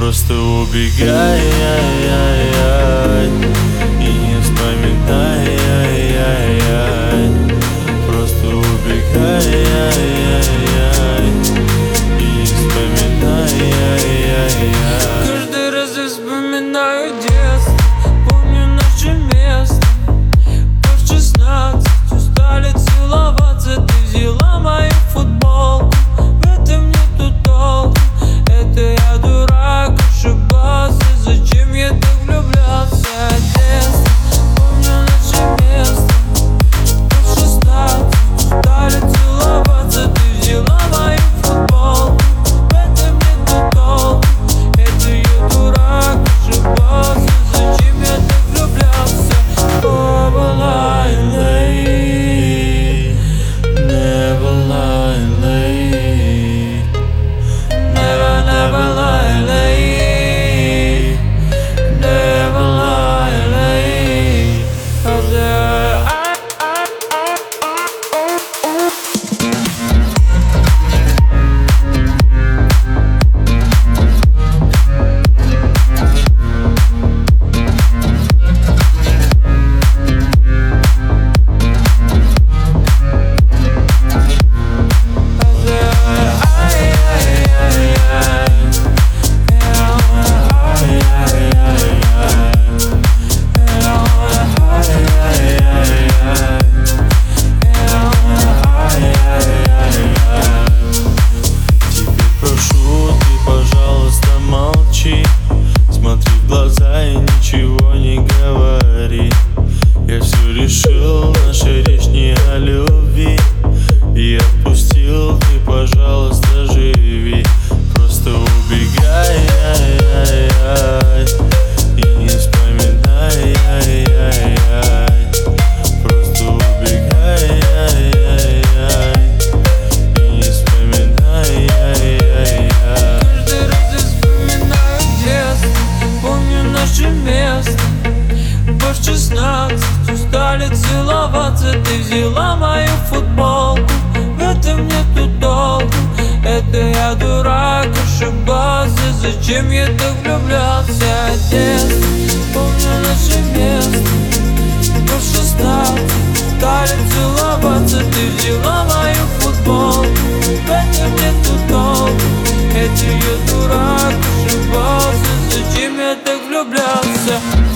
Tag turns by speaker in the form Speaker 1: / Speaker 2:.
Speaker 1: просто убегай. глаза и
Speaker 2: ничего. нас Чи стали целоваться Ты взяла мою футболку. В этом нету толку Это я дурак, ошибался. Зачем я так влюблялся Одесса, помню наше место По шестнадцать стали целоваться Ты взяла мою футболку. В этом нету толку Это я дурак, ошибался. Зачем я так влюблялся?